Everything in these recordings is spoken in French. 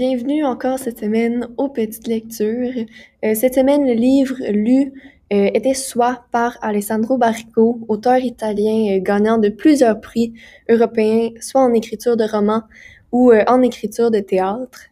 Bienvenue encore cette semaine aux petites lectures. Euh, cette semaine, le livre lu euh, était Soi par Alessandro Barrico, auteur italien euh, gagnant de plusieurs prix européens, soit en écriture de romans ou en écriture de théâtre.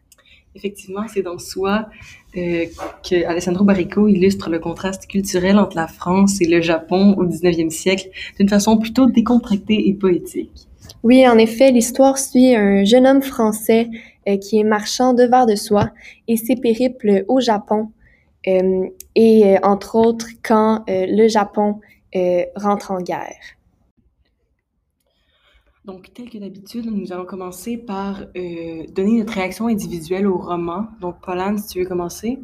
Effectivement, c'est dans Soi que Alessandro Barrico illustre le contraste culturel entre la France et le Japon au 19e siècle d'une façon plutôt décontractée et poétique. Oui, en effet, l'histoire suit un jeune homme français euh, qui est marchand de verre de soie et ses périples au Japon euh, et euh, entre autres quand le Japon rentre en guerre. Donc, tel que d'habitude, nous allons commencer par donner notre réaction individuelle au roman. Donc, Pauline, si tu veux commencer.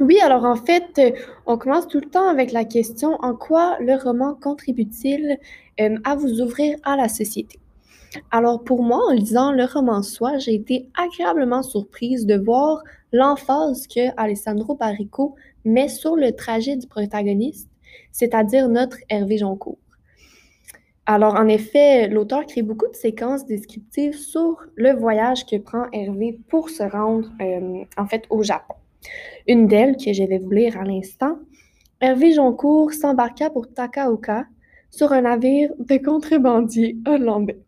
Oui, alors en fait, on commence tout le temps avec la question en quoi le roman contribue-t-il à vous ouvrir à la société? Alors pour moi, en lisant le roman Soi, j'ai été agréablement surprise de voir l'emphase que Alessandro Barrico met sur le trajet du protagoniste, c'est-à-dire notre Hervé Joncourt. Alors en effet, l'auteur crée beaucoup de séquences descriptives sur le voyage que prend Hervé pour se rendre euh, en fait au Japon. Une d'elles, que je vais vous lire à l'instant, Hervé Joncourt s'embarqua pour Takaoka sur un navire de contrebandiers hollandais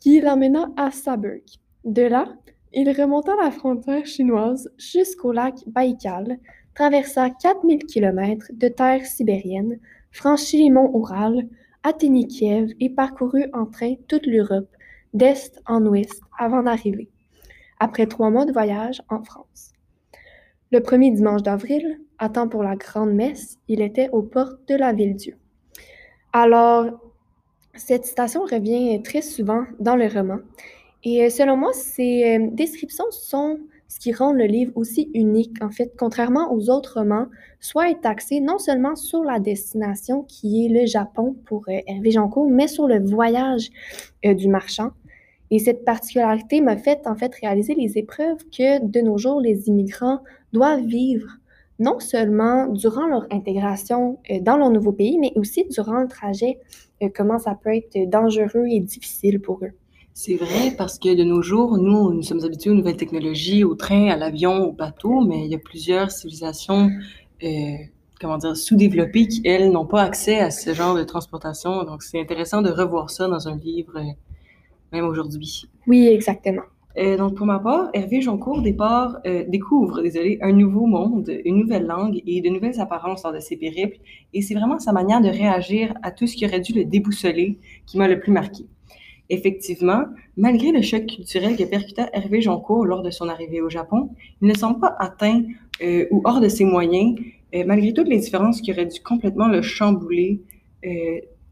qui l'emmena à Saarburg. De là, il remonta la frontière chinoise jusqu'au lac Baïkal, traversa 4000 km de terre sibérienne, franchit les monts Oural, atteignit Kiev et parcourut en train toute l'Europe, d'est en ouest, avant d'arriver, après trois mois de voyage, en France. Le premier dimanche d'avril, à temps pour la grande messe, il était aux portes de la Ville-Dieu. Alors, cette citation revient très souvent dans le roman. Et euh, selon moi, ces euh, descriptions sont ce qui rend le livre aussi unique. En fait, contrairement aux autres romans, soit est axé non seulement sur la destination qui est le Japon pour euh, Hervé Joncourt, mais sur le voyage du marchand. Et cette particularité m'a fait en fait réaliser les épreuves que de nos jours les immigrants doivent vivre non seulement durant leur intégration dans leur nouveau pays, mais aussi durant le trajet euh, comment ça peut être dangereux et difficile pour eux. C'est vrai parce que de nos jours, nous, nous sommes habitués aux nouvelles technologies, au train, à l'avion, au bateau, mais il y a plusieurs civilisations, euh, comment dire, sous-développées qui, elles, n'ont pas accès à ce genre de transportation. Donc, c'est intéressant de revoir ça dans un livre, euh, même aujourd'hui. Oui, exactement. Euh, donc, pour ma part, Hervé Joncourt euh, découvre désolé, un nouveau monde, une nouvelle langue et de nouvelles apparences lors de ses périples. Et c'est vraiment sa manière de réagir à tout ce qui aurait dû le déboussoler qui m'a le plus marqué. Effectivement, malgré le choc culturel que percuta Hervé Joncourt lors de son arrivée au Japon, il ne semble pas atteint euh, ou hors de ses moyens, malgré toutes les différences qui auraient dû complètement le chambouler,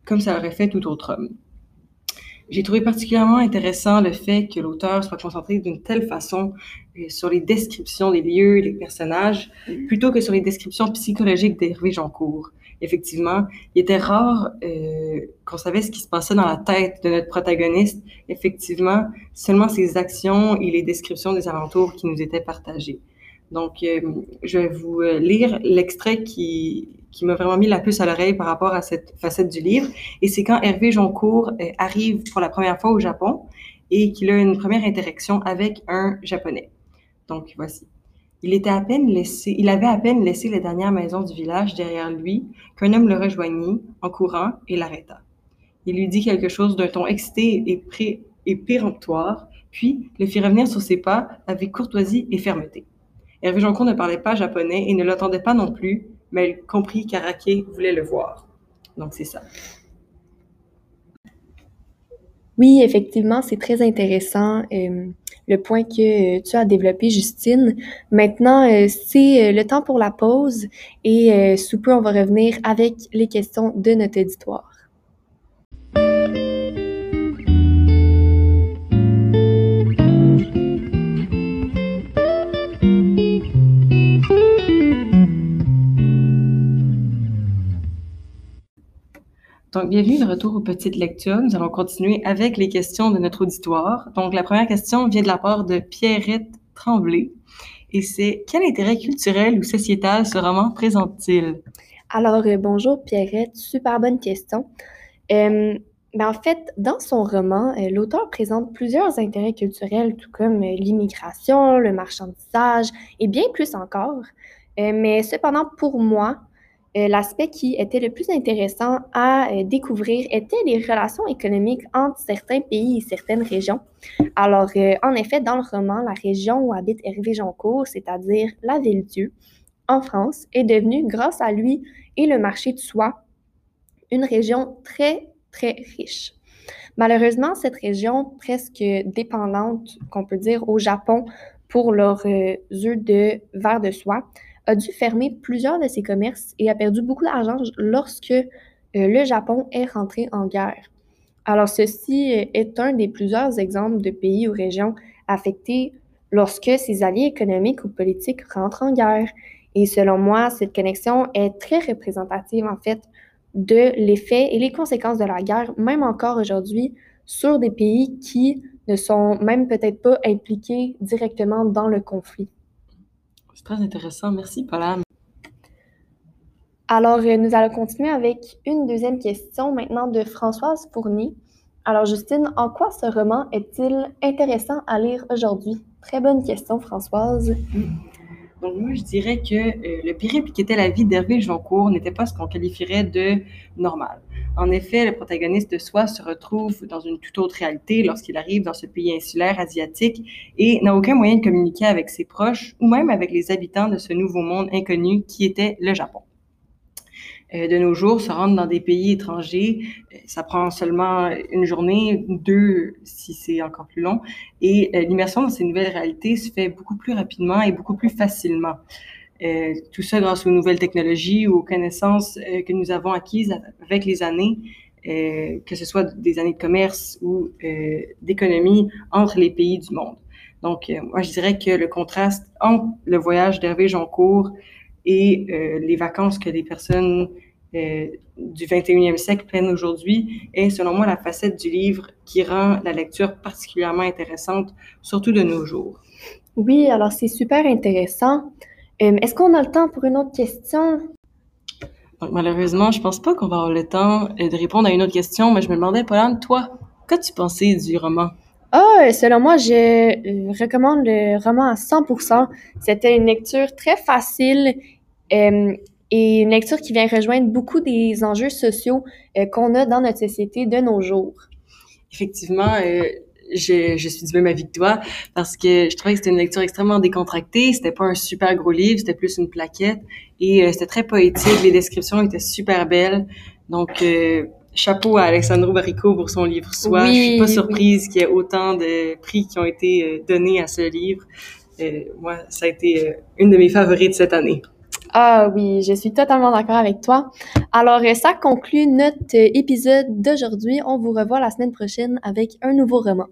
comme ça aurait fait tout autre homme. J'ai trouvé particulièrement intéressant le fait que l'auteur soit concentré d'une telle façon euh, sur les descriptions des lieux, des personnages, plutôt que sur les descriptions psychologiques d'Hervé Joncourt. Effectivement, il était rare euh, qu'on savait ce qui se passait dans la tête de notre protagoniste. Effectivement, seulement ses actions et les descriptions des alentours qui nous étaient partagées. Donc, euh, je vais vous euh, lire l'extrait qui, qui m'a vraiment mis la puce à l'oreille par rapport à cette facette du livre. Et c'est quand Hervé Joncourt euh, arrive pour la première fois au Japon et qu'il a une première interaction avec un Japonais. Donc, voici. Il, était à peine laissé, il avait à peine laissé les dernières maisons du village derrière lui qu'un homme le rejoignit en courant et l'arrêta. Il lui dit quelque chose d'un ton excité et, pré, et péremptoire, puis le fit revenir sur ses pas avec courtoisie et fermeté. Hervé Joncourt ne parlait pas japonais et ne l'entendait pas non plus, mais elle comprit qu'Arake voulait le voir. Donc, c'est ça. Oui, effectivement, c'est très intéressant euh, le point que tu as développé, Justine. Maintenant, euh, c'est euh, le temps pour la pause et sous peu, on va revenir avec les questions de notre auditoire. Donc, bienvenue de retour aux petites lectures. Nous allons continuer avec les questions de notre auditoire. Donc, la première question vient de la part de Pierrette Tremblay. Et c'est quel intérêt culturel ou sociétal ce roman présente-t-il? Alors, euh, bonjour Pierrette, super bonne question. Euh, Ben, en fait, dans son roman, euh, l'auteur présente plusieurs intérêts culturels, tout comme l'immigration, le marchandisage et bien plus encore. Mais cependant, pour moi, euh, l'aspect qui était le plus intéressant à euh, découvrir était les relations économiques entre certains pays et certaines régions. Alors, euh, en effet, dans le roman, la région où habite Hervé Joncourt, c'est-à-dire la Ville-Dieu, en France, est devenue, grâce à lui et le marché de soie, une région très, très riche. Malheureusement, cette région presque dépendante, qu'on peut dire, au Japon pour leurs œufs de verre de soie, a dû fermer plusieurs de ses commerces et a perdu beaucoup d'argent lorsque euh, le Japon est rentré en guerre. Alors, ceci euh, est un des plusieurs exemples de pays ou régions affectés lorsque ses alliés économiques ou politiques rentrent en guerre. Et selon moi, cette connexion est très représentative, en fait, de l'effet et les conséquences de la guerre, même encore aujourd'hui, sur des pays qui ne sont même peut-être pas impliqués directement dans le conflit. C'est très intéressant. Merci, Paula. Alors, euh, nous allons continuer avec une deuxième question maintenant de Françoise Fournier. Alors, Justine, en quoi ce roman est-il intéressant à lire aujourd'hui? Très bonne question, Françoise. Donc, moi, je dirais que euh, le périple qui était la vie d'Hervé Joncourt n'était pas ce qu'on qualifierait de normal. En effet, le protagoniste de Soi se retrouve dans une toute autre réalité lorsqu'il arrive dans ce pays insulaire asiatique et n'a aucun moyen de communiquer avec ses proches ou même avec les habitants de ce nouveau monde inconnu qui était le Japon. Euh, de nos jours, se rendre dans des pays étrangers, euh, ça prend seulement une journée, deux si c'est encore plus long, et euh, l'immersion dans ces nouvelles réalités se fait beaucoup plus rapidement et beaucoup plus facilement. Euh, tout ça grâce aux nouvelles technologies ou aux connaissances euh, que nous avons acquises avec les années, euh, que ce soit des années de commerce ou d'économie entre les pays du monde. Donc, moi, je dirais que le contraste entre le voyage d'Hervé Joncourt et les vacances que les personnes du 21e siècle prennent aujourd'hui est, selon moi, la facette du livre qui rend la lecture particulièrement intéressante, surtout de nos jours. Oui, alors c'est super intéressant. Euh, Est-ce qu'on a le temps pour une autre question? Donc, malheureusement, je pense pas qu'on va avoir le temps euh, de répondre à une autre question, mais je me demandais, Pauline, toi, qu'as-tu pensé du roman? Ah, selon moi, je recommande le roman à 100%. C'était une lecture très facile euh, et une lecture qui vient rejoindre beaucoup des enjeux sociaux euh, qu'on a dans notre société de nos jours. Effectivement, je, je suis du même avis que toi parce que je trouvais que c'était une lecture extrêmement décontractée. C'était pas un super gros livre, c'était plus une plaquette et euh, c'était très poétique. Les descriptions étaient super belles. Donc, euh, chapeau à Alexandro Barrico pour son livre Soi. Oui, je suis pas oui. surprise qu'il y ait autant de prix qui ont été euh, donnés à ce livre. Euh, moi, ça a été euh, une de mes favorites cette année. Ah oui, je suis totalement d'accord avec toi. Alors, euh, ça conclut notre euh, épisode d'aujourd'hui. On vous revoit la semaine prochaine avec un nouveau roman.